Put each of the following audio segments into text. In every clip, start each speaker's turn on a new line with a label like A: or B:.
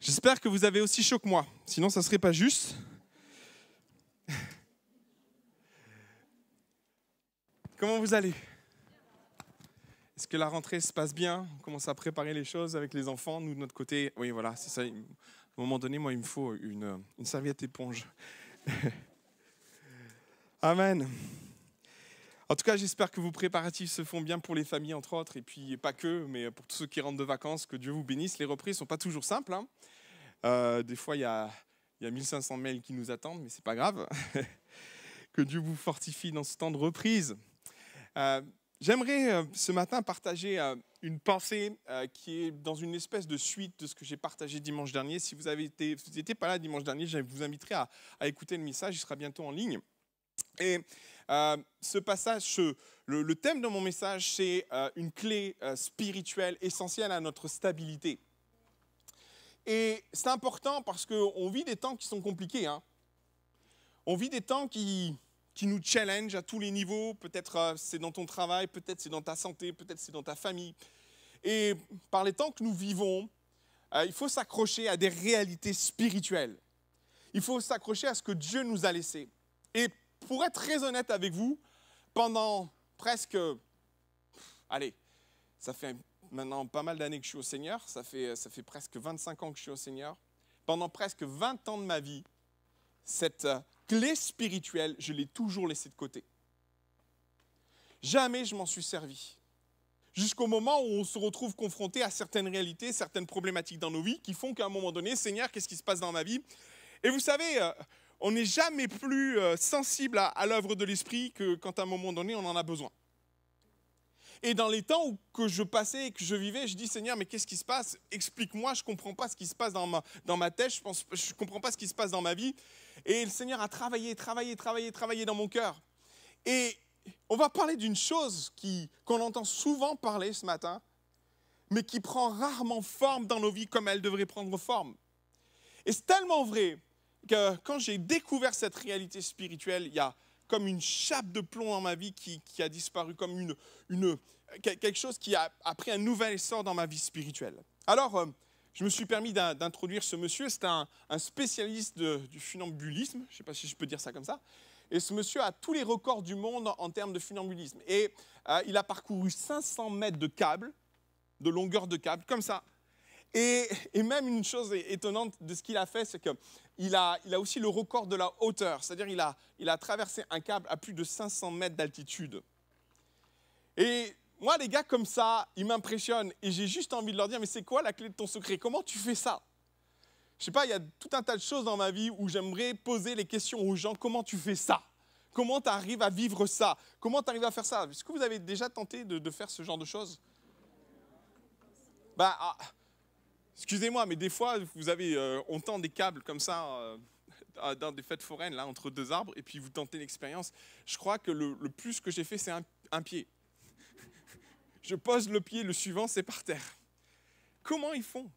A: J'espère que vous avez aussi chaud que moi, sinon ça ne serait pas juste. Comment vous allez? Est-ce que la rentrée se passe bien? On commence à préparer les choses avec les enfants. Nous, de notre côté, oui, voilà, c'est ça. À un moment donné, moi, il me faut une, une serviette éponge. Amen. En tout cas, j'espère que vos préparatifs se font bien pour les familles, entre autres, et puis pas que, mais pour tous ceux qui rentrent de vacances, que Dieu vous bénisse. Les reprises ne sont pas toujours simples. Hein. Euh, des fois, il y a, y a 1500 mails qui nous attendent, mais c'est pas grave. que Dieu vous fortifie dans ce temps de reprise. Euh, j'aimerais euh, ce matin partager une pensée qui est dans une espèce de suite de ce que j'ai partagé dimanche dernier. Si vous n'étiez pas là dimanche dernier, je vous inviterai à, écouter le message, il sera bientôt en ligne. Et ce passage, le, thème de mon message, c'est une clé spirituelle essentielle à notre stabilité. Et c'est important parce qu'on vit des temps qui sont compliqués. Hein. On vit des temps qui, qui nous challenge à tous les niveaux. Peut-être euh, c'est dans ton travail, peut-être c'est dans ta santé, peut-être c'est dans ta famille. Et par les temps que nous vivons, euh, il faut s'accrocher à des réalités spirituelles. Il faut s'accrocher à ce que Dieu nous a laissé. Et pour être très honnête avec vous, pendant presque, allez, ça fait maintenant pas mal d'années que je suis au Seigneur, ça fait, ça fait presque 25 ans que je suis au Seigneur. Pendant presque 20 ans de ma vie, cette euh, clé spirituelle, je l'ai toujours laissée de côté. Jamais je m'en suis servi. Jusqu'au moment où on se retrouve confronté à certaines réalités, certaines problématiques dans nos vies qui font qu'à un moment donné, Seigneur, qu'est-ce qui se passe dans ma vie? Et vous savez, euh, on n'est jamais plus euh, sensible à, l'œuvre de l'Esprit que quand à un moment donné, on en a besoin. Et dans les temps où que je passais et que je vivais, je dis Seigneur, mais qu'est-ce qui se passe? Explique-moi, je ne comprends pas ce qui se passe dans ma, tête, je ne comprends pas ce qui se passe dans ma vie. Et le Seigneur a travaillé, travaillé, travaillé, travaillé dans mon cœur. Et on va parler d'une chose qu'on entend souvent parler ce matin, mais qui prend rarement forme dans nos vies comme elle devrait prendre forme. Et c'est tellement vrai quand j'ai découvert cette réalité spirituelle, il y a comme une chape de plomb dans ma vie qui, a disparu, comme une, quelque chose qui a, pris un nouvel essor dans ma vie spirituelle. Alors, euh, je me suis permis d'introduire ce monsieur. C'est un, spécialiste du funambulisme, je ne sais pas si je peux dire ça comme ça. Et ce monsieur a tous les records du monde en termes de funambulisme. Et euh, il a parcouru 500 mètres de câble, de longueur de câble, comme ça. Et même une chose étonnante de ce qu'il a fait, c'est que il a, aussi le record de la hauteur, c'est-à-dire il a, traversé un câble à plus de 500 mètres d'altitude. Et moi, les gars comme ça, ils m'impressionnent. Et j'ai juste envie de leur dire, mais c'est quoi la clé de ton secret? Comment tu fais ça? Je sais pas, il y a tout un tas de choses dans ma vie où j'aimerais poser les questions aux gens, comment tu fais ça? Comment tu arrives à vivre ça? Comment tu arrives à faire ça? Est-ce que vous avez déjà tenté de, faire ce genre de choses? Bah, ah, Excusez-moi, mais des fois, vous avez, euh, on tend des câbles comme ça euh, dans des fêtes foraines, là, entre deux arbres, et puis vous tentez l'expérience. Je crois que le, plus que j'ai fait, c'est un, pied. Je pose le pied, le suivant, c'est par terre. Comment ils font?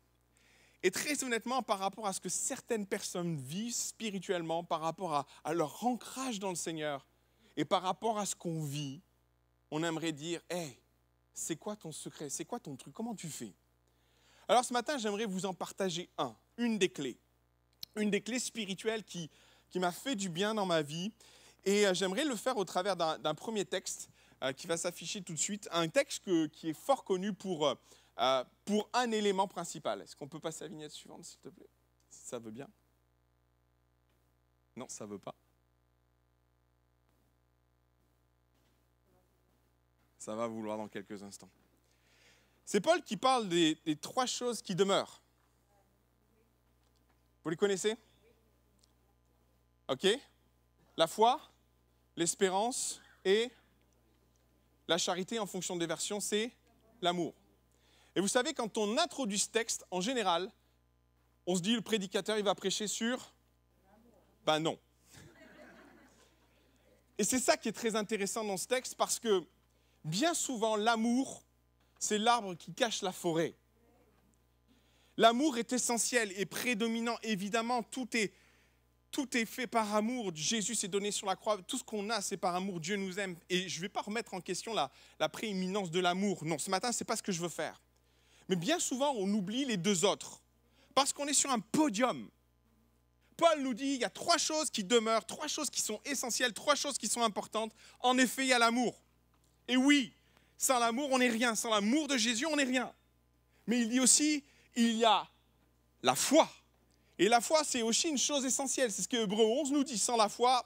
A: Et très honnêtement, par rapport à ce que certaines personnes vivent spirituellement, par rapport à, à leur ancrage dans le Seigneur, et par rapport à ce qu'on vit, on aimerait dire, hé, c'est quoi ton secret? C'est quoi ton truc? Comment tu fais? Alors ce matin, j'aimerais vous en partager un, une des clés, une des clés spirituelles qui, qui m'a fait du bien dans ma vie. Et euh, j'aimerais le faire au travers d'un premier texte euh, qui va s'afficher tout de suite, un texte qui est fort connu pour, euh, pour un élément principal. Est-ce qu'on peut passer à la vignette suivante, s'il te plaît? Si ça veut bien. Non, ça ne veut pas. Ça va vouloir dans quelques instants. C'est Paul qui parle des, trois choses qui demeurent. Vous les connaissez? Ok La foi, l'espérance et la charité en fonction des versions, c'est l'amour. Et vous savez, quand on introduit ce texte, en général, on se dit le prédicateur, il va prêcher sur Ben non. Et c'est ça qui est très intéressant dans ce texte parce que bien souvent, l'amour c'est l'arbre qui cache la forêt. L'amour est essentiel et prédominant. Évidemment, tout est, tout est fait par amour. Jésus s'est donné sur la croix. Tout ce qu'on a, c'est par amour. Dieu nous aime. Et je ne vais pas remettre en question la, la prééminence de l'amour. Non, ce matin, ce n'est pas ce que je veux faire. Mais bien souvent, on oublie les deux autres. Parce qu'on est sur un podium. Paul nous dit, il y a trois choses qui demeurent, trois choses qui sont essentielles, trois choses qui sont importantes. En effet, il y a l'amour. Et oui, sans l'amour, on n'est rien. Sans l'amour de Jésus, on n'est rien. Mais il dit aussi, il y a la foi. Et la foi, c'est aussi une chose essentielle. C'est ce que Hébreu 11 nous dit. Sans la foi,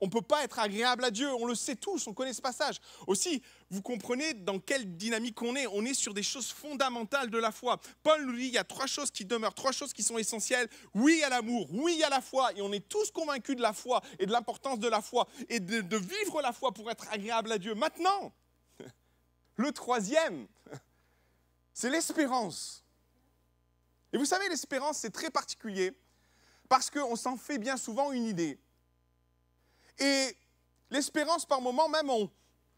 A: on ne peut pas être agréable à Dieu. On le sait tous, on connaît ce passage. Aussi, vous comprenez dans quelle dynamique on est. On est sur des choses fondamentales de la foi. Paul nous dit, il y a trois choses qui demeurent, trois choses qui sont essentielles. Oui à l'amour, oui à la foi. Et on est tous convaincus de la foi et de l'importance de la foi et de, de vivre la foi pour être agréable à Dieu. Maintenant, le troisième, c'est l'espérance. Et vous savez, l'espérance, c'est très particulier parce qu'on s'en fait bien souvent une idée. Et l'espérance, par moment, même,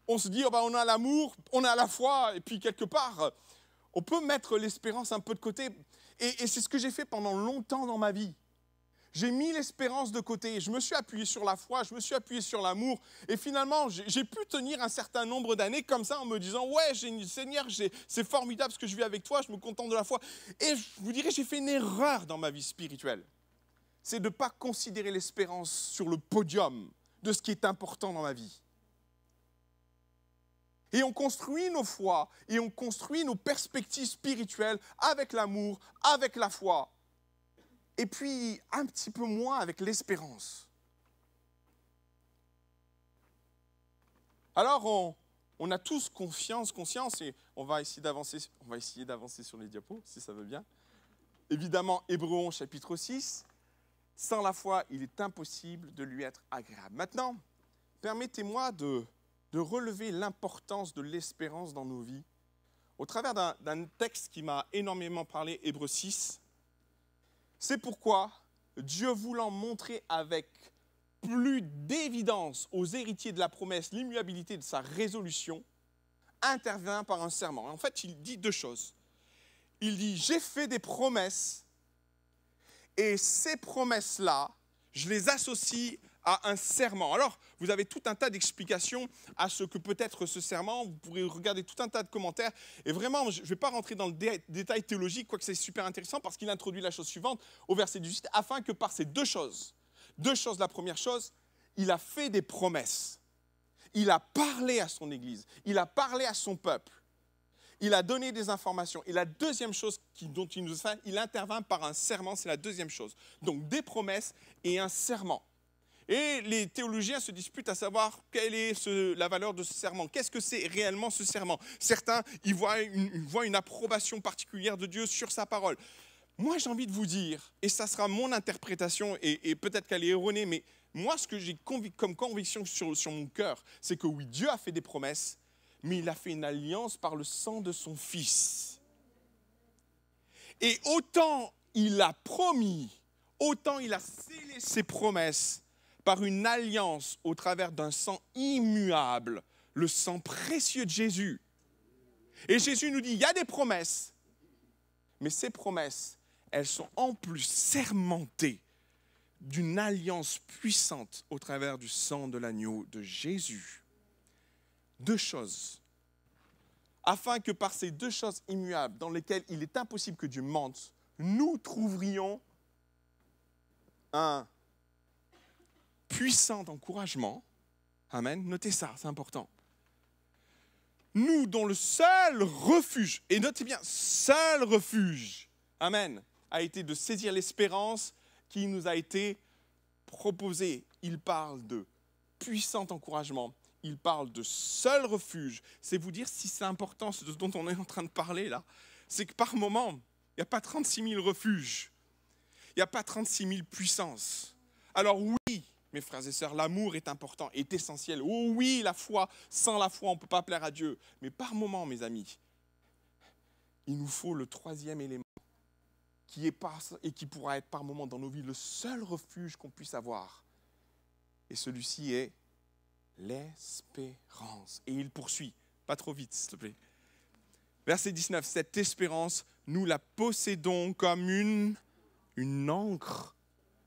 A: on, se dit, oh ben, on a l'amour, on a la foi, et puis quelque part, on peut mettre l'espérance un peu de côté. Et, et c'est ce que j'ai fait pendant longtemps dans ma vie. J'ai mis l'espérance de côté, je me suis appuyé sur la foi, je me suis appuyé sur l'amour, et finalement, j'ai pu tenir un certain nombre d'années comme ça en me disant, ouais, Seigneur, c'est formidable ce que je vis avec toi, je me contente de la foi. Et je vous dirais, j'ai fait une erreur dans ma vie spirituelle. C'est de ne pas considérer l'espérance sur le podium de ce qui est important dans ma vie. Et on construit nos foi et on construit nos perspectives spirituelles avec l'amour, avec la foi. Et puis un petit peu moins avec l'espérance. Alors on, a tous confiance, conscience, et on va essayer d'avancer, on va essayer d'avancer sur les diapos, si ça veut bien. Évidemment, Hébreu chapitre 6, sans la foi, il est impossible de lui être agréable. Maintenant, permettez-moi de, relever l'importance de l'espérance dans nos vies au travers d'un texte qui m'a énormément parlé, Hébreu 6. C'est pourquoi Dieu voulant montrer avec plus d'évidence aux héritiers de la promesse l'immuabilité de sa résolution, intervient par un serment. En fait, il dit deux choses. Il dit, j'ai fait des promesses et ces promesses-là, je les associe à un serment. Alors, vous avez tout un tas d'explications à ce que peut être ce serment. Vous pourrez regarder tout un tas de commentaires. Et vraiment, je ne vais pas rentrer dans le détail théologique, quoique c'est super intéressant, parce qu'il introduit la chose suivante au verset 18, afin que par ces deux choses, deux choses, la première chose, il a fait des promesses. Il a parlé à son Église. Il a parlé à son peuple il a donné des informations. Et la deuxième chose dont il nous fait, il intervient par un serment, c'est la deuxième chose. Donc des promesses et un serment. Et les théologiens se disputent à savoir quelle est la valeur de ce serment. Qu'est-ce que c'est réellement ce serment? Certains y voient une, approbation particulière de Dieu sur sa parole. Moi, j'ai envie de vous dire, et ça sera mon interprétation, et, peut-être qu'elle est erronée, mais moi, ce que j'ai comme conviction sur mon cœur, c'est que oui, Dieu a fait des promesses, mais il a fait une alliance par le sang de son Fils. Et autant il a promis, autant il a scellé ses promesses par une alliance au travers d'un sang immuable, le sang précieux de Jésus. Et Jésus nous dit, il y a des promesses, mais ces promesses, elles sont en plus sermentées d'une alliance puissante au travers du sang de l'agneau de Jésus deux choses, afin que par ces deux choses immuables dans lesquelles il est impossible que Dieu mente, nous trouverions un puissant encouragement. Amen. Notez ça, c'est important. Nous, dont le seul refuge, et notez bien, seul refuge, Amen, a été de saisir l'espérance qui nous a été proposée. Il parle de puissant encouragement il parle de seul refuge. C'est vous dire si c'est important ce dont on est en train de parler là. C'est que par moment, il n'y a pas 36 000 refuges. Il n'y a pas 36 000 puissances. Alors oui, mes frères et sœurs, l'amour est important, est essentiel. Oh oui, la foi, sans la foi, on ne peut pas plaire à Dieu. Mais par moment, mes amis, il nous faut le troisième élément qui est par, et qui pourra être par moment dans nos vies le seul refuge qu'on puisse avoir. Et celui-ci est l'espérance. Et il poursuit, pas trop vite s'il te plaît. Verset 19, cette espérance, nous la possédons comme une, une encre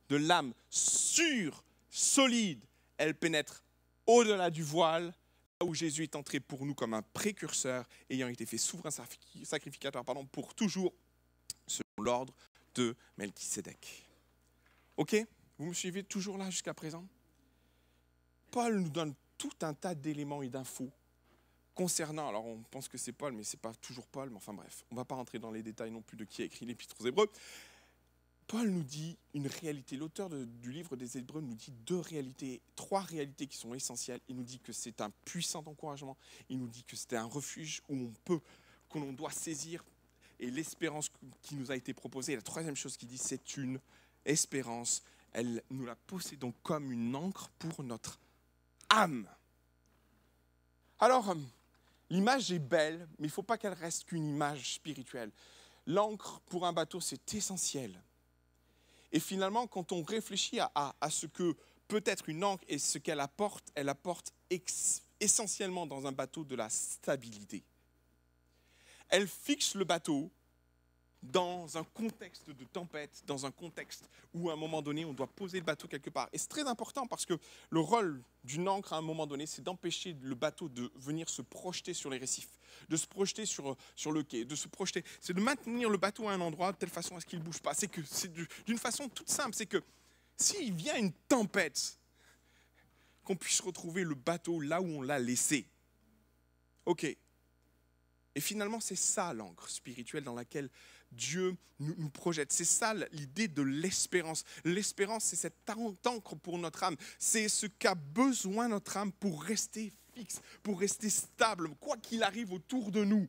A: de l'âme sûre, solide. Elle pénètre au-delà du voile, là où Jésus est entré pour nous comme un précurseur, ayant été fait souverain sacrificateur pardon, pour toujours, selon l'ordre de Melchisedec. Ok? Vous me suivez toujours là jusqu'à présent? Paul nous donne tout un tas d'éléments et d'infos concernant, alors on pense que c'est Paul, mais ce n'est pas toujours Paul, mais enfin bref, on va pas rentrer dans les détails non plus de qui a écrit l'Épître aux Hébreux. Paul nous dit une réalité, l'auteur du livre des Hébreux nous dit deux réalités, trois réalités qui sont essentielles. Il nous dit que c'est un puissant encouragement, il nous dit que c'est un refuge où on peut, qu'on doit saisir, et l'espérance qui nous a été proposée. La troisième chose qu'il dit, c'est une espérance. Elle, nous la possédons comme une encre pour notre âme. Alors, l'image est belle, mais il ne faut pas qu'elle reste qu'une image spirituelle. L'encre pour un bateau, c'est essentiel. Et finalement, quand on réfléchit à, ce que peut être une encre et ce qu'elle apporte, elle apporte essentiellement dans un bateau de la stabilité. Elle fixe le bateau dans un contexte de tempête, dans un contexte où à un moment donné on doit poser le bateau quelque part. Et c'est très important parce que le rôle d'une encre à un moment donné, c'est d'empêcher le bateau de venir se projeter sur les récifs, de se projeter sur, sur le quai, de se projeter. C'est de maintenir le bateau à un endroit de telle façon à ce qu'il ne bouge pas. C'est que c'est d'une façon toute simple, c'est que s'il vient une tempête, qu'on puisse retrouver le bateau là où on l'a laissé. Ok. Et finalement, c'est ça l'encre spirituelle dans laquelle Dieu nous, projette. C'est ça l'idée de l'espérance. L'espérance, c'est cette encre pour notre âme. C'est ce qu'a besoin notre âme pour rester fixe, pour rester stable, quoi qu'il arrive autour de nous.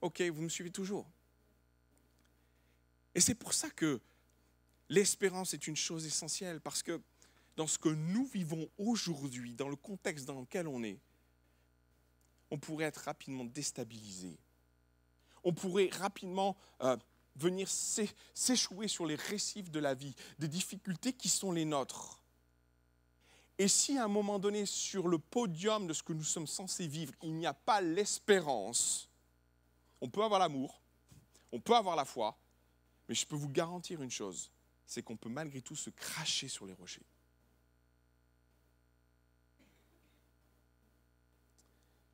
A: Ok, vous me suivez toujours? Et c'est pour ça que l'espérance est une chose essentielle, parce que dans ce que nous vivons aujourd'hui, dans le contexte dans lequel on est, on pourrait être rapidement déstabilisé. On pourrait rapidement euh, venir s'échouer sur les récifs de la vie, des difficultés qui sont les nôtres. Et si à un moment donné, sur le podium de ce que nous sommes censés vivre, il n'y a pas l'espérance, on peut avoir l'amour, on peut avoir la foi, mais je peux vous garantir une chose, c'est qu'on peut malgré tout se cracher sur les rochers.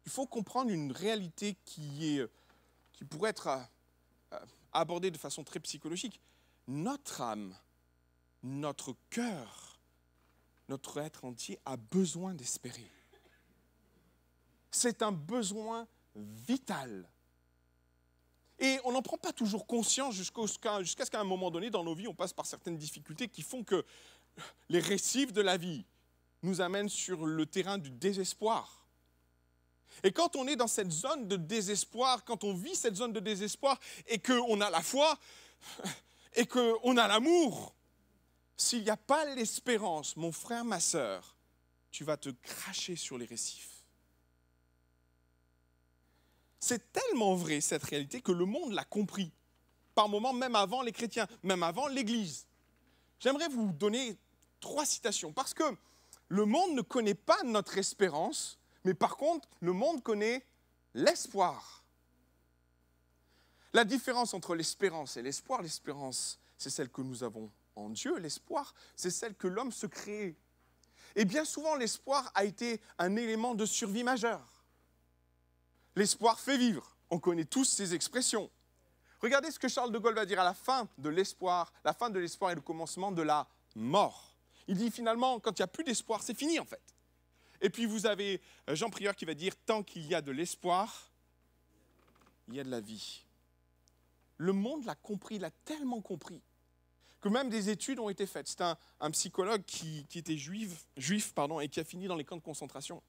A: Il faut comprendre une réalité qui, est, qui pourrait être euh, aborder de façon très psychologique, notre âme, notre cœur, notre être entier a besoin d'espérer. C'est un besoin vital. Et on n'en prend pas toujours conscience jusqu'à ce qu'à un moment donné dans nos vies, on passe par certaines difficultés qui font que les récifs de la vie nous amènent sur le terrain du désespoir. Et quand on est dans cette zone de désespoir, quand on vit cette zone de désespoir et qu'on a la foi et qu'on a l'amour, s'il n'y a pas l'espérance, mon frère, ma sœur, tu vas te cracher sur les récifs. C'est tellement vrai cette réalité que le monde l'a compris. Par moments, même avant les chrétiens, même avant l'Église. J'aimerais vous donner trois citations parce que le monde ne connaît pas notre espérance mais par contre, le monde connaît l'espoir. La différence entre l'espérance et l'espoir, l'espérance, c'est celle que nous avons en Dieu, l'espoir, c'est celle que l'homme se crée. Et bien souvent, l'espoir a été un élément de survie majeur. L'espoir fait vivre. On connaît tous ces expressions. Regardez ce que Charles de Gaulle va dire à la fin de l'espoir. La fin de l'espoir est le commencement de la mort. Il dit finalement, quand il n'y a plus d'espoir, c'est fini en fait. Et puis vous avez euh, Jean Prieur qui va dire Tant qu'il y a de l'espoir, il y a de la vie. Le monde l'a compris, l'a tellement compris, que même des études ont été faites. C'est un, psychologue qui, était juif, juif pardon, et qui a fini dans les camps de concentration.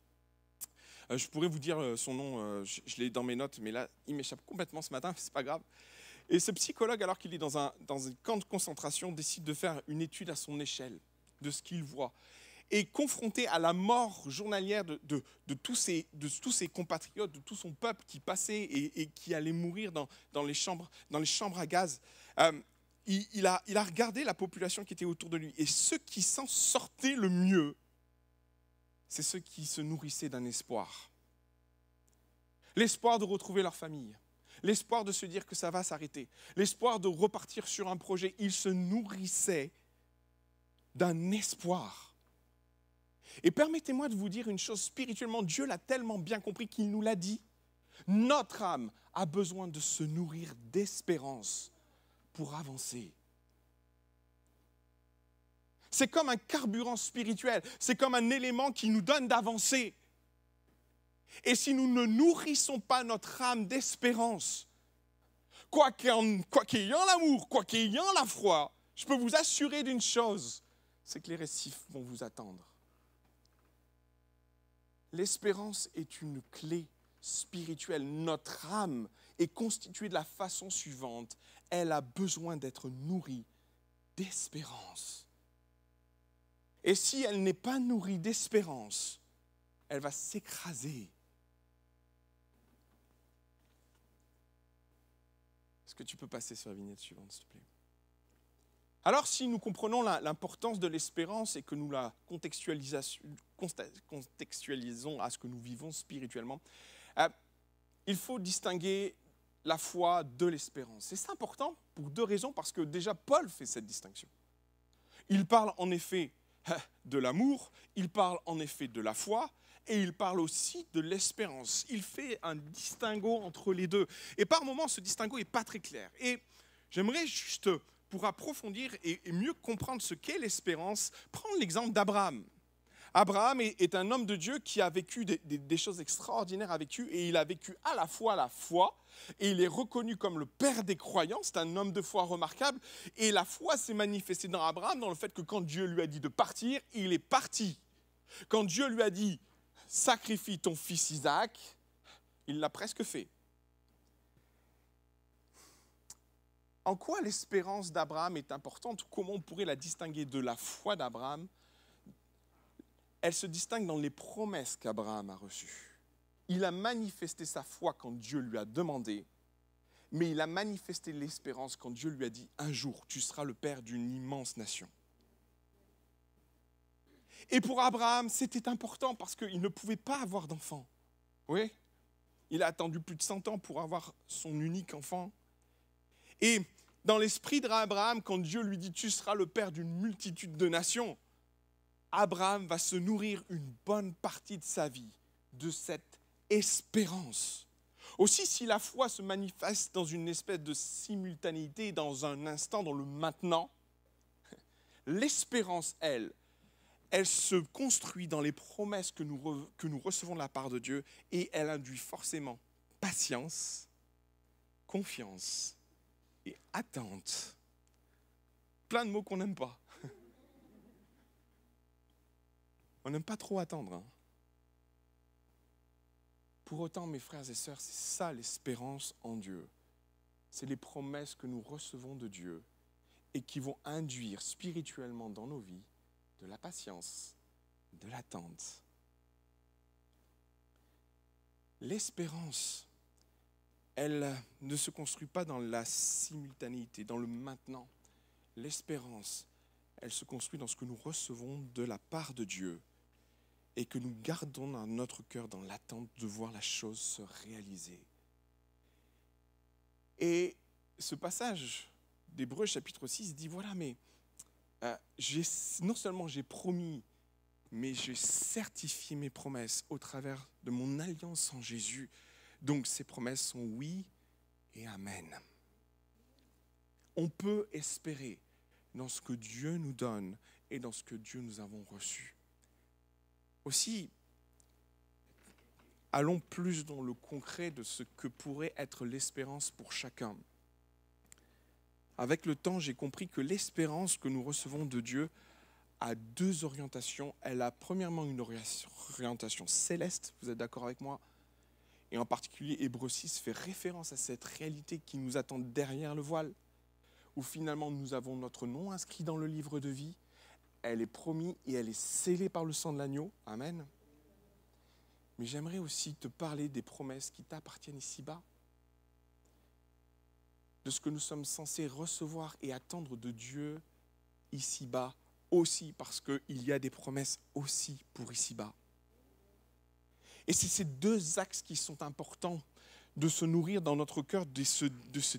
A: Euh, je pourrais vous dire euh, son nom, je, l'ai dans mes notes, mais là, il m'échappe complètement ce matin, c'est pas grave. Et ce psychologue, alors qu'il est dans un, dans un camp de concentration, décide de faire une étude à son échelle de ce qu'il voit et confronté à la mort journalière de, tous, ses, compatriotes, de tout son peuple qui passait et, qui allait mourir dans, les, chambres, à gaz, euh, il a regardé la population qui était autour de lui. Et ceux qui s'en sortaient le mieux, c'est ceux qui se nourrissaient d'un espoir. L'espoir de retrouver leur famille, l'espoir de se dire que ça va s'arrêter, l'espoir de repartir sur un projet. Ils se nourrissaient d'un espoir. Et permettez-moi de vous dire une chose, spirituellement, Dieu l'a tellement bien compris qu'il nous l'a dit. Notre âme a besoin de se nourrir d'espérance pour avancer. C'est comme un carburant spirituel, c'est comme un élément qui nous donne d'avancer. Et si nous ne nourrissons pas notre âme d'espérance, quoi ait l'amour, quoi ait la foi, je peux vous assurer d'une chose, c'est que les récifs vont vous attendre. L'espérance est une clé spirituelle. Notre âme est constituée de la façon suivante. Elle a besoin d'être nourrie d'espérance. Et si elle n'est pas nourrie d'espérance, elle va s'écraser. Est-ce que tu peux passer sur la vignette suivante, s'il te plaît? Alors si nous comprenons l'importance de l'espérance et que nous la contextualisons à ce que nous vivons spirituellement, euh, il faut distinguer la foi de l'espérance. Et c'est important pour deux raisons, parce que déjà Paul fait cette distinction. Il parle en effet euh, de l'amour, il parle en effet de la foi, et il parle aussi de l'espérance. Il fait un distinguo entre les deux. Et par moments, ce distinguo n'est pas très clair. Et j'aimerais juste pour approfondir et mieux comprendre ce qu'est l'espérance, prendre l'exemple d'Abraham. Abraham est, un homme de Dieu qui a vécu des, choses extraordinaires avec lui et il a vécu à la fois la foi et il est reconnu comme le père des croyants. C'est un homme de foi remarquable et la foi s'est manifestée dans Abraham dans le fait que quand Dieu lui a dit de partir, il est parti. Quand Dieu lui a dit sacrifie ton fils Isaac, il l'a presque fait. En quoi l'espérance d'Abraham est importante Comment on pourrait la distinguer de la foi d'Abraham? Elle se distingue dans les promesses qu'Abraham a reçues. Il a manifesté sa foi quand Dieu lui a demandé, mais il a manifesté l'espérance quand Dieu lui a dit, un jour, tu seras le père d'une immense nation. Et pour Abraham, c'était important parce qu'il ne pouvait pas avoir d'enfant. Oui, il a attendu plus de 100 ans pour avoir son unique enfant. Et dans l'esprit d'Abraham, quand Dieu lui dit Tu seras le père d'une multitude de nations, Abraham va se nourrir une bonne partie de sa vie de cette espérance. Aussi, si la foi se manifeste dans une espèce de simultanéité, dans un instant, dans le maintenant, l'espérance, elle, elle se construit dans les promesses que nous, que nous recevons de la part de Dieu et elle induit forcément patience, confiance et attente. Plein de mots qu'on n'aime pas. On n'aime pas trop attendre. Hein. Pour autant, mes frères et sœurs, c'est ça l'espérance en Dieu. C'est les promesses que nous recevons de Dieu et qui vont induire spirituellement dans nos vies de la patience, de l'attente. L'espérance elle ne se construit pas dans la simultanéité, dans le maintenant. L'espérance, elle se construit dans ce que nous recevons de la part de Dieu et que nous gardons dans notre cœur dans l'attente de voir la chose se réaliser. Et ce passage d'Hébreu chapitre 6 dit, voilà, mais euh, non seulement j'ai promis, mais j'ai certifié mes promesses au travers de mon alliance en Jésus. Donc ces promesses sont oui et amen. On peut espérer dans ce que Dieu nous donne et dans ce que Dieu nous avons reçu. Aussi, allons plus dans le concret de ce que pourrait être l'espérance pour chacun. Avec le temps, j'ai compris que l'espérance que nous recevons de Dieu a deux orientations. Elle a premièrement une orientation céleste, vous êtes d'accord avec moi? Et en particulier, Hébreu 6 fait référence à cette réalité qui nous attend derrière le voile, où finalement nous avons notre nom inscrit dans le livre de vie. Elle est promise et elle est scellée par le sang de l'agneau. Amen. Mais j'aimerais aussi te parler des promesses qui t'appartiennent ici-bas, de ce que nous sommes censés recevoir et attendre de Dieu ici-bas aussi, parce qu'il y a des promesses aussi pour ici-bas. Et c'est ces deux axes qui sont importants de se nourrir dans notre cœur de, ces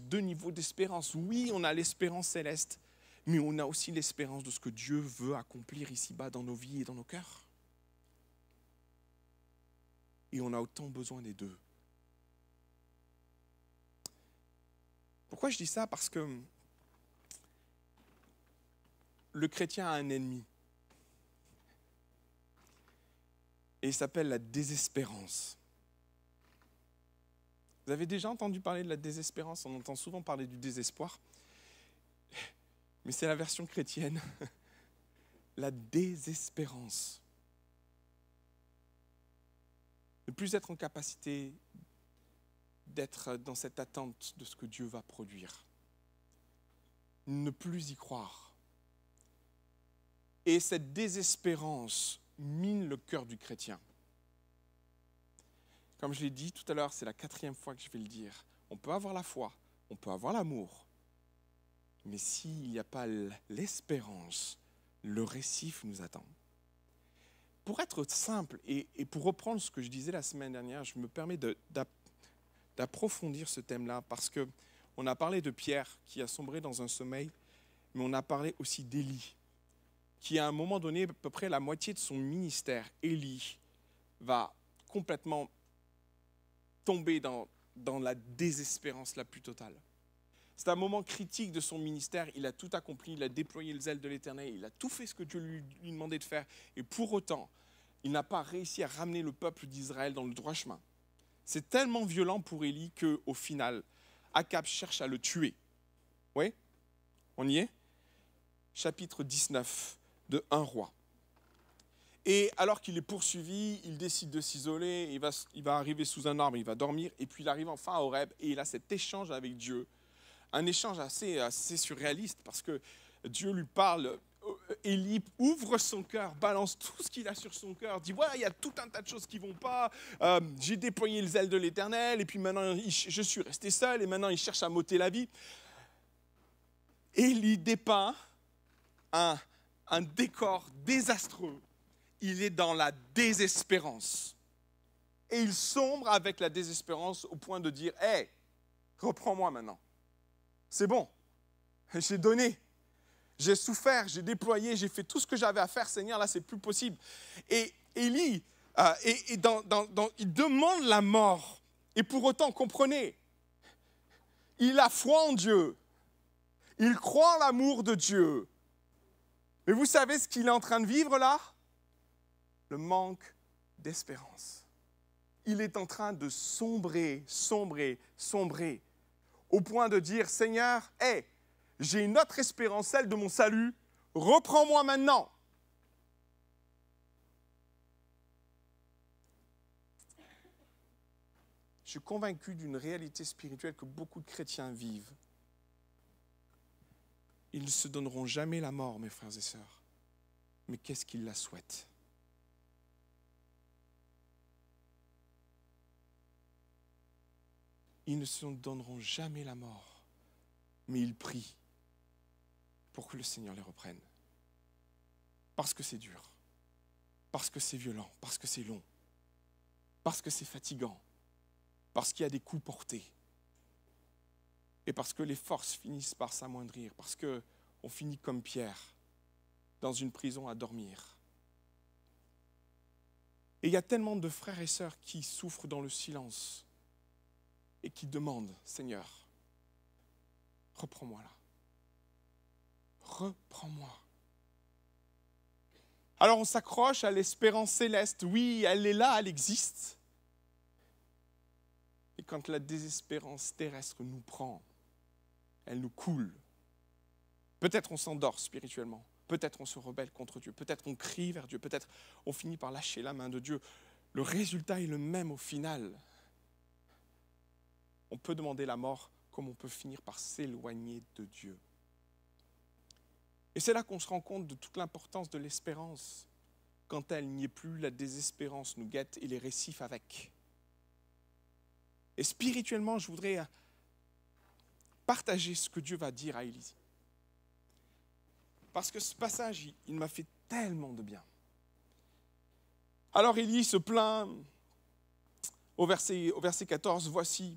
A: deux niveaux d'espérance. Oui, on a l'espérance céleste, mais on a aussi l'espérance de ce que Dieu veut accomplir ici-bas dans nos vies et dans nos cœurs. Et on a autant besoin des deux. Pourquoi je dis ça? Parce que le chrétien a un ennemi. Et il s'appelle la désespérance. Vous avez déjà entendu parler de la désespérance On entend souvent parler du désespoir. Mais c'est la version chrétienne. La désespérance. Ne plus être en capacité d'être dans cette attente de ce que Dieu va produire. Ne plus y croire. Et cette désespérance mine le cœur du chrétien. Comme je l'ai dit tout à l'heure, c'est la quatrième fois que je vais le dire. On peut avoir la foi, on peut avoir l'amour, mais s'il n'y a pas l'espérance, le récif nous attend. Pour être simple et, pour reprendre ce que je disais la semaine dernière, je me permets d'approfondir ce thème-là parce que on a parlé de Pierre qui a sombré dans un sommeil, mais on a parlé aussi d'Élie, qui à un moment donné, à peu près la moitié de son ministère, Élie, va complètement tomber dans, dans la désespérance la plus totale. C'est un moment critique de son ministère. Il a tout accompli, il a déployé le zèle de l'Éternel, il a tout fait ce que Dieu lui, demandait de faire. Et pour autant, il n'a pas réussi à ramener le peuple d'Israël dans le droit chemin. C'est tellement violent pour Élie qu'au final, Akab cherche à le tuer. Oui On y est? Chapitre 19 de Un roi. Et alors qu'il est poursuivi, il décide de s'isoler, il va, il va arriver sous un arbre, il va dormir, et puis il arrive enfin à Horeb, et il a cet échange avec Dieu. Un échange assez, assez surréaliste, parce que Dieu lui parle, euh, Élie ouvre son cœur, balance tout ce qu'il a sur son cœur, dit voilà, il y a tout un tas de choses qui vont pas, euh, j'ai déployé les ailes de l'Éternel, et puis maintenant je suis resté seul, et maintenant il cherche à m'ôter la vie. Élie dépeint un, un décor désastreux il est dans la désespérance. Et il sombre avec la désespérance au point de dire Hé, reprends-moi maintenant. C'est bon. J'ai donné. J'ai souffert, j'ai déployé, j'ai fait tout ce que j'avais à faire, Seigneur, là, c'est plus possible. Et Élie, euh, et, dans, il demande la mort. Et pour autant, comprenez, il a foi en Dieu. Il croit en l'amour de Dieu. Mais vous savez ce qu'il est en train de vivre là? Le manque d'espérance. Il est en train de sombrer, sombrer, sombrer, au point de dire, Seigneur, hé, j'ai une autre espérance, celle de mon salut, reprends-moi maintenant. Je suis convaincu d'une réalité spirituelle que beaucoup de chrétiens vivent. Ils ne se donneront jamais la mort, mes frères et sœurs. Mais qu'est-ce qu'ils la souhaitent? Ils ne se donneront jamais la mort, mais ils prient pour que le Seigneur les reprenne. Parce que c'est dur, parce que c'est violent, parce que c'est long, parce que c'est fatigant, parce qu'il y a des coups portés, et parce que les forces finissent par s'amoindrir, parce que on finit comme Pierre dans une prison à dormir. Et il y a tellement de frères et sœurs qui souffrent dans le silence, et qui demande, Seigneur, reprends-moi là. Reprends-moi. Alors on s'accroche à l'espérance céleste. Oui, elle est là, elle existe. Et quand la désespérance terrestre nous prend, elle nous coule. Peut-être on s'endort spirituellement, peut-être on se rebelle contre Dieu, peut-être on crie vers Dieu, peut-être on finit par lâcher la main de Dieu. Le résultat est le même au final on peut demander la mort comme on peut finir par s'éloigner de Dieu. Et c'est là qu'on se rend compte de toute l'importance de l'espérance. Quand elle n'y est plus, la désespérance nous guette et les récifs avec. Et spirituellement, je voudrais partager ce que Dieu va dire à Élie. Parce que ce passage, il, m'a fait tellement de bien. Alors Élie se plaint au verset, au verset 14, Voici,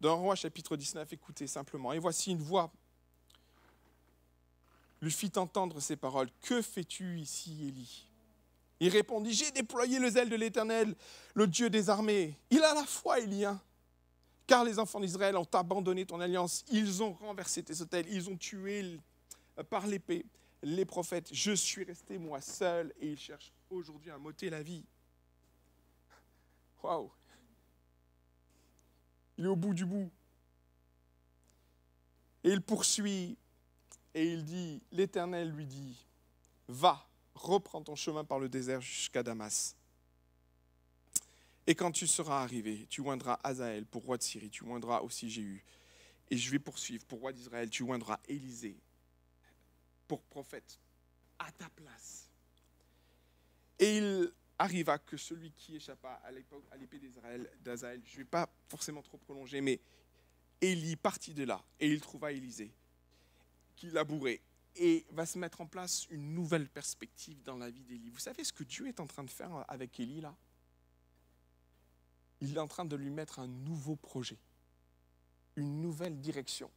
A: dans Roi chapitre 19, écoutez simplement. Et voici une voix lui fit entendre ces paroles. Que fais-tu ici, Élie? Il répondit, j'ai déployé le zèle de l'Éternel, le Dieu des armées. Il a la foi, Élie. Car les enfants d'Israël ont abandonné ton alliance, ils ont renversé tes hôtels, ils ont tué par l'épée les prophètes. Je suis resté moi seul et il cherche aujourd'hui à m'ôter la vie. Waouh Il est au bout du bout. Et il poursuit et il dit, l'Éternel lui dit, va, reprends ton chemin par le désert jusqu'à Damas. Et quand tu seras arrivé, tu oindras Azaël pour roi de Syrie, tu oindras aussi Jéhu. Et je vais poursuivre pour roi d'Israël, tu oindras Élisée pour prophète à ta place. Et il arriva que celui qui échappa à l'épée d'Israël, d'Azaël, je ne vais pas forcément trop prolonger, mais Élie partit de là et il trouva Élisée qui labourait et va se mettre en place une nouvelle perspective dans la vie d'Élie. Vous savez ce que Dieu est en train de faire avec Élie là? Il est en train de lui mettre un nouveau projet, une nouvelle direction.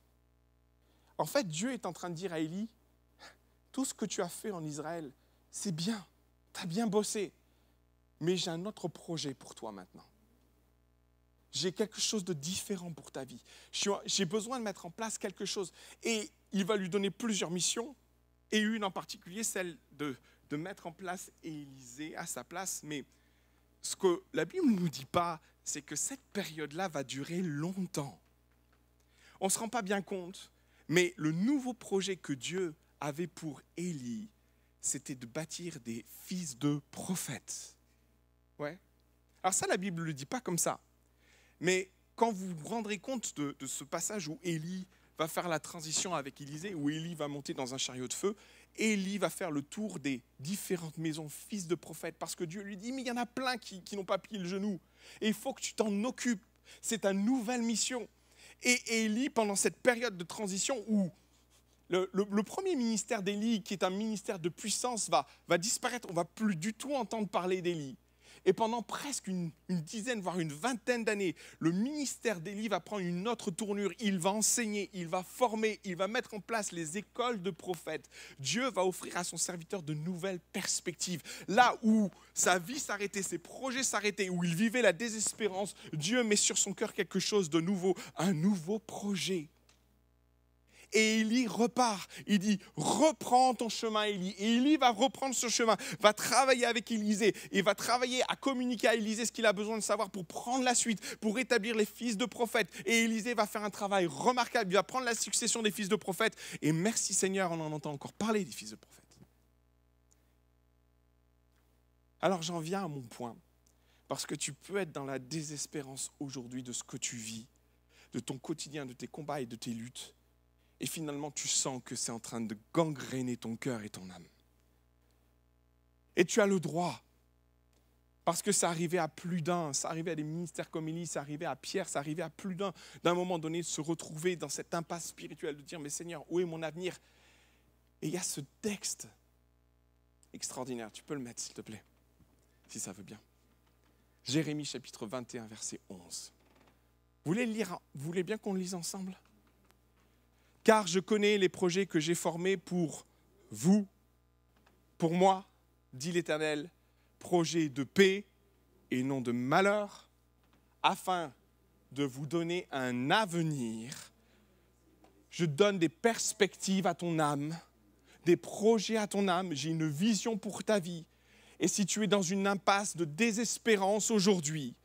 A: En fait, Dieu est en train de dire à Élie, tout ce que tu as fait en Israël, c'est bien, tu as bien bossé, mais j'ai un autre projet pour toi maintenant. J'ai quelque chose de différent pour ta vie. J'ai besoin de mettre en place quelque chose. Et il va lui donner plusieurs missions, et une en particulier, celle de, de mettre en place Élisée à sa place. Mais ce que la Bible ne nous dit pas, c'est que cette période-là va durer longtemps. On ne se rend pas bien compte, mais le nouveau projet que Dieu avait pour Élie, c'était de bâtir des fils de prophètes. Ouais. Alors ça, la Bible ne le dit pas comme ça. Mais quand vous vous rendrez compte de, de ce passage où Élie va faire la transition avec Élisée, où Élie va monter dans un chariot de feu, Élie va faire le tour des différentes maisons fils de prophètes, parce que Dieu lui dit, mais il y en a plein qui, qui n'ont pas plié le genou, et il faut que tu t'en occupes. C'est ta nouvelle mission. Et Élie, pendant cette période de transition où le, premier ministère d'Élie, qui est un ministère de puissance, va, va disparaître. On va plus du tout entendre parler d'Élie. Et pendant presque une, dizaine, voire une vingtaine d'années, le ministère d'Élie va prendre une autre tournure. Il va enseigner, il va former, il va mettre en place les écoles de prophètes. Dieu va offrir à son serviteur de nouvelles perspectives. Là où sa vie s'arrêtait, ses projets s'arrêtaient, où il vivait la désespérance, Dieu met sur son cœur quelque chose de nouveau, un nouveau projet. Et Élie repart. Il dit, reprends ton chemin, Élie. Et Élie va reprendre ce chemin, va travailler avec Élisée et va travailler à communiquer à Élisée ce qu'il a besoin de savoir pour prendre la suite, pour établir les fils de prophètes. Et Élisée va faire un travail remarquable. Il va prendre la succession des fils de prophètes. Et merci Seigneur, on en entend encore parler des fils de prophètes. Alors j'en viens à mon point. Parce que tu peux être dans la désespérance aujourd'hui de ce que tu vis, de ton quotidien, de tes combats et de tes luttes et finalement tu sens que c'est en train de gangréner ton cœur et ton âme. Et tu as le droit, parce que ça arrivait à plus d'un, ça arrivait à des ministères comme Élie, ça arrivait à Pierre, ça arrivait à plus d'un, d'un moment donné de se retrouver dans cette impasse spirituelle, de dire, mais Seigneur, où est mon avenir? Et il y a ce texte extraordinaire, tu peux le mettre s'il te plaît, si ça veut bien. Jérémie chapitre 21, verset 11. Vous voulez, lire, vous voulez bien qu'on le lise ensemble? Car je connais les projets que j'ai formés pour vous, pour moi, dit l'Éternel, projets de paix et non de malheur, afin de vous donner un avenir. Je donne des perspectives à ton âme, des projets à ton âme, j'ai une vision pour ta vie. Et si tu es dans une impasse de désespérance aujourd'hui,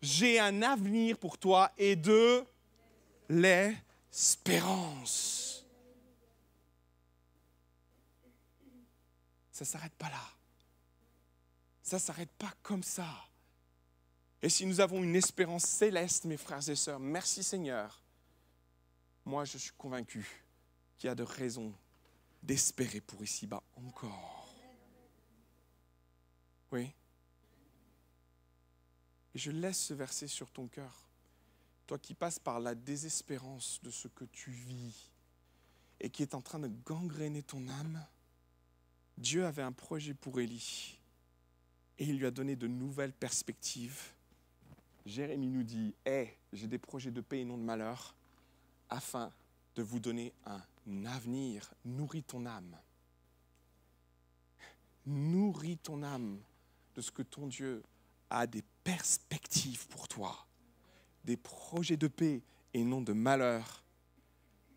A: j'ai un avenir pour toi et de les espérance. Ça ne s'arrête pas là. Ça ne s'arrête pas comme ça. Et si nous avons une espérance céleste, mes frères et sœurs, merci Seigneur, moi je suis convaincu qu'il y a de raisons d'espérer pour ici-bas encore. Oui. Et je laisse ce verset sur ton cœur toi qui passes par la désespérance de ce que tu vis et qui est en train de gangréner ton âme, Dieu avait un projet pour Élie et il lui a donné de nouvelles perspectives. Jérémie nous dit Hé, j'ai des projets de paix et non de malheur, afin de vous donner un avenir. Nourris ton âme. Nourris ton âme de ce que ton Dieu a des perspectives pour toi des projets de paix et non de malheur,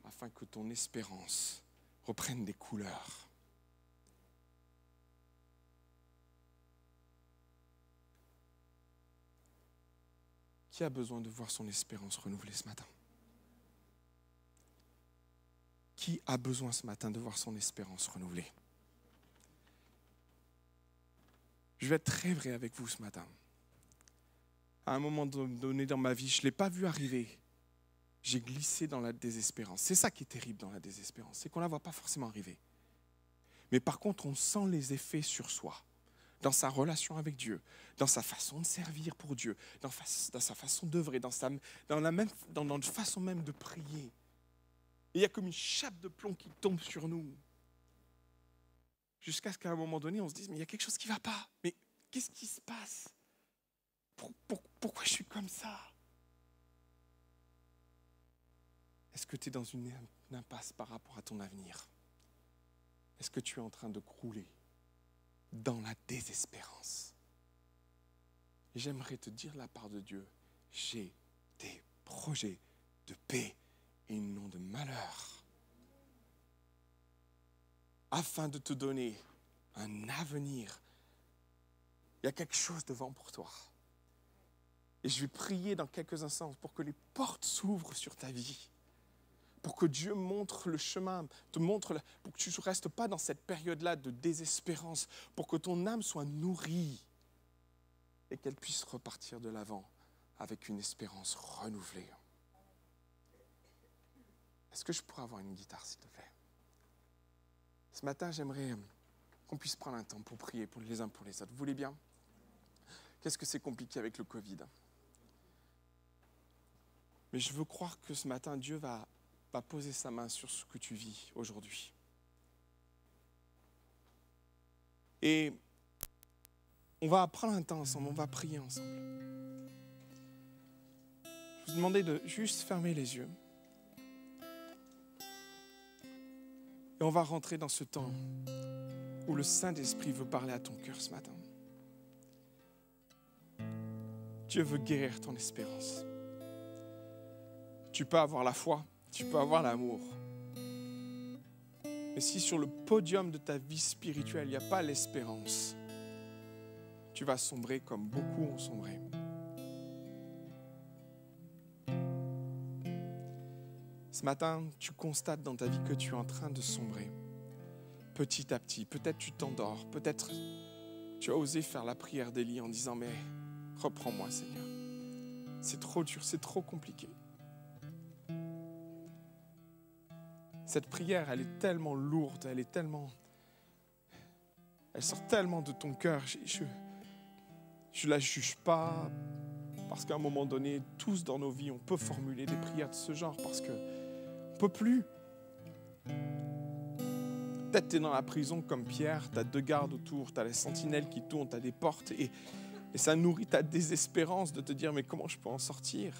A: afin que ton espérance reprenne des couleurs. Qui a besoin de voir son espérance renouvelée ce matin? Qui a besoin ce matin de voir son espérance renouvelée? Je vais être très vrai avec vous ce matin. À un moment donné dans ma vie, je ne l'ai pas vu arriver. J'ai glissé dans la désespérance. C'est ça qui est terrible dans la désespérance, c'est qu'on ne la voit pas forcément arriver. Mais par contre, on sent les effets sur soi, dans sa relation avec Dieu, dans sa façon de servir pour Dieu, dans, sa façon d'œuvrer, dans, notre façon même de prier. il y a comme une chape de plomb qui tombe sur nous. Jusqu'à ce qu'à un moment donné, on se dise, mais il y a quelque chose qui ne va pas. Mais qu'est-ce qui se passe? Pourquoi je suis comme ça? Est-ce que tu es dans une impasse par rapport à ton avenir? Est-ce que tu es en train de crouler dans la désespérance? J'aimerais te dire la part de Dieu, j'ai des projets de paix et non de malheur, afin de te donner un avenir. Il y a quelque chose devant pour toi. Et je vais prier dans quelques instants pour que les portes s'ouvrent sur ta vie pour que Dieu montre le chemin, te montre, pour que tu ne restes pas dans cette période-là de désespérance, pour que ton âme soit nourrie et qu'elle puisse repartir de l'avant avec une espérance renouvelée. Est-ce que je pourrais avoir une guitare, s'il te plaît? Ce matin, j'aimerais qu'on puisse prendre un temps pour prier pour les uns pour les autres. Vous voulez bien? Qu'est-ce que c'est compliqué avec le Covid? Mais je veux croire que ce matin, Dieu va poser sa main sur ce que tu vis aujourd'hui. Et on va prendre un temps ensemble, on va prier ensemble. Je vous demandais de juste fermer les yeux. Et on va rentrer dans ce temps où le Saint-Esprit veut parler à ton cœur ce matin. Dieu veut guérir ton espérance. Tu peux avoir la foi, tu peux avoir l'amour. Mais si sur le podium de ta vie spirituelle, il n'y a pas l'espérance, tu vas sombrer comme beaucoup ont sombré. Ce matin, tu constates dans ta vie que tu es en train de sombrer. Petit à petit, peut-être tu t'endors, peut-être tu as osé faire la prière d'Élie en disant, mais reprends-moi Seigneur. C'est trop dur, c'est trop compliqué. Cette prière, elle est tellement lourde, elle est tellement... Elle sort tellement de ton cœur. Je ne la juge pas, parce qu'à un moment donné, tous dans nos vies, on peut formuler des prières de ce genre, parce qu'on ne peut plus. Peut-être tu es dans la prison comme Pierre, tu as deux gardes autour, tu as les sentinelles qui tournent, tu as des portes, et, et ça nourrit ta désespérance de te dire, mais comment je peux en sortir?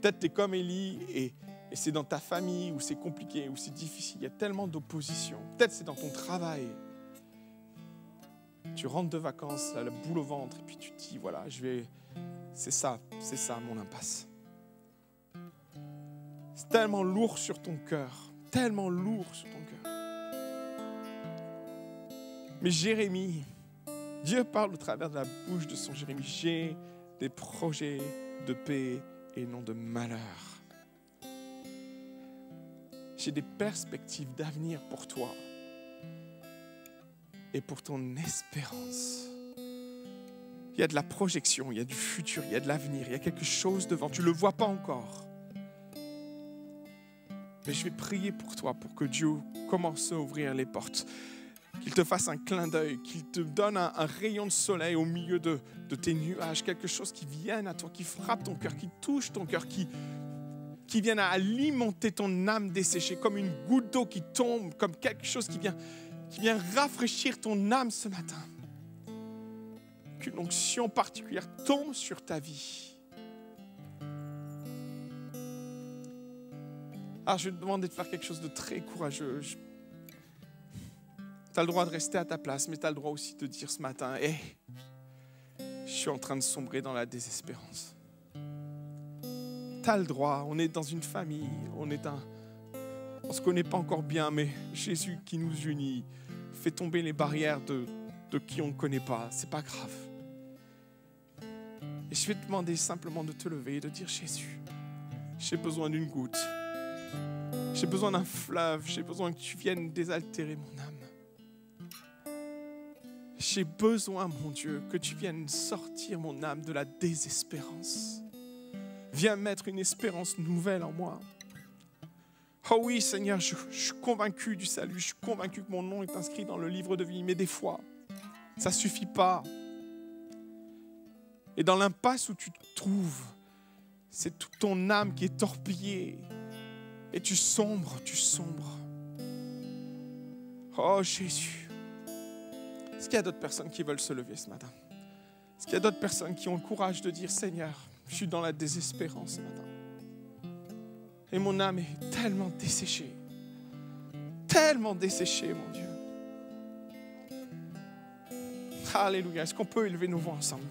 A: Peut-être tu es comme Élie et et c'est dans ta famille où c'est compliqué, où c'est difficile, il y a tellement d'opposition. Peut-être c'est dans ton travail. Tu rentres de vacances, la boule au ventre, et puis tu te dis, voilà, je vais... C'est ça, c'est ça mon impasse. C'est tellement lourd sur ton cœur, tellement lourd sur ton cœur. Mais Jérémie, Dieu parle au travers de la bouche de son Jérémie, j'ai des projets de paix et non de malheur j'ai des perspectives d'avenir pour toi et pour ton espérance. Il y a de la projection, il y a du futur, il y a de l'avenir, il y a quelque chose devant. Tu ne le vois pas encore. Mais je vais prier pour toi, pour que Dieu commence à ouvrir les portes, qu'il te fasse un clin d'œil, qu'il te donne un, rayon de soleil au milieu de, de tes nuages, quelque chose qui vienne à toi, qui frappe ton cœur, qui touche ton cœur, qui, qui viennent alimenter ton âme desséchée, comme une goutte d'eau qui tombe, comme quelque chose qui vient, qui vient rafraîchir ton âme ce matin. Qu'une onction particulière tombe sur ta vie. Alors je vais te demander de faire quelque chose de très courageux. Tu as le droit de rester à ta place, mais tu as le droit aussi de dire ce matin, hé, je suis en train de sombrer dans la désespérance tu as le droit. On est dans une famille, on est un. On se connaît pas encore bien, mais Jésus qui nous unit fait tomber les barrières de, de qui on ne connaît pas. C'est pas grave. Et je vais te demander simplement de te lever et de dire Jésus, j'ai besoin d'une goutte. J'ai besoin d'un fleuve. J'ai besoin que tu viennes désaltérer mon âme. J'ai besoin, mon Dieu, que tu viennes sortir mon âme de la désespérance. Viens mettre une espérance nouvelle en moi. Oh oui, Seigneur, je, suis convaincu du salut. Je suis convaincu que mon nom est inscrit dans le livre de vie. Mais des fois, ça ne suffit pas. Et dans l'impasse où tu te trouves, c'est toute ton âme qui est torpillée. Et tu sombres, tu sombres. Oh Jésus. Est-ce qu'il y a d'autres personnes qui veulent se lever ce matin? Est-ce qu'il y a d'autres personnes qui ont le courage de dire Seigneur, je suis dans la désespérance ce Et mon âme est tellement desséchée. Tellement desséchée, mon Dieu. Alléluia. Est-ce qu'on peut élever nos voix ensemble?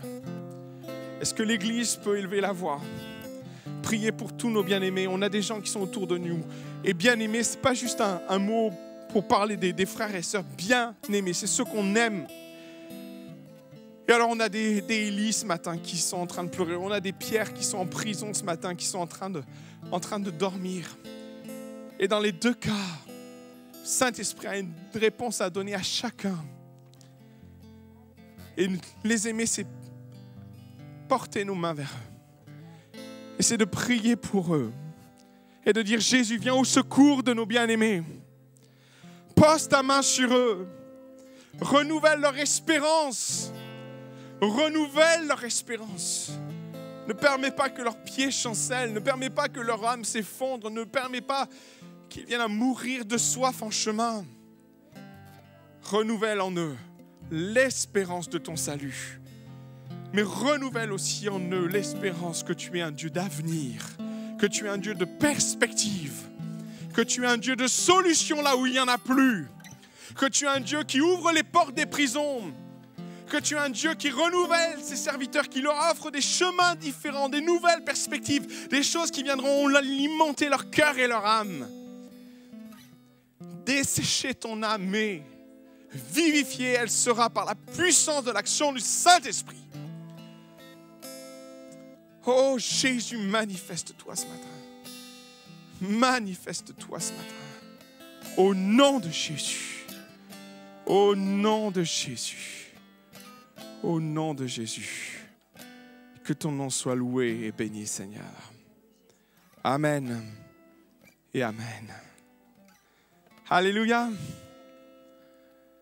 A: Est-ce que l'Église peut élever la voix? Prier pour tous nos bien-aimés. On a des gens qui sont autour de nous. Et bien-aimés, ce n'est pas juste un, un, mot pour parler des, des frères et sœurs. Bien-aimés, c'est ceux qu'on aime. Et alors, on a des, des ce matin qui sont en train de pleurer. On a des Pierres qui sont en prison ce matin, qui sont en train de, en train de dormir. Et dans les deux cas, Saint-Esprit a une réponse à donner à chacun. Et les aimer, c'est porter nos mains vers eux. Et c'est de prier pour eux. Et de dire, Jésus, viens au secours de nos bien-aimés. Pose ta main sur eux. Renouvelle leur espérance. Renouvelle leur espérance. Ne permets pas que leurs pieds chancellent. Ne permets pas que leur âme s'effondre. Ne permets pas qu'ils viennent à mourir de soif en chemin. Renouvelle en eux l'espérance de ton salut. Mais renouvelle aussi en eux l'espérance que tu es un Dieu d'avenir, que tu es un Dieu de perspective, que tu es un Dieu de solution là où il n'y en a plus, que tu es un Dieu qui ouvre les portes des prisons, que tu es un Dieu qui renouvelle ses serviteurs, qui leur offre des chemins différents, des nouvelles perspectives, des choses qui viendront alimenter leur cœur et leur âme. Dessécher ton âme, mais vivifiée, elle sera par la puissance de l'action du Saint-Esprit. Oh Jésus, manifeste-toi ce matin. Manifeste-toi ce matin. Au nom de Jésus. Au nom de Jésus. Au nom de Jésus. Que ton nom soit loué et béni, Seigneur. Amen et Amen. Alléluia.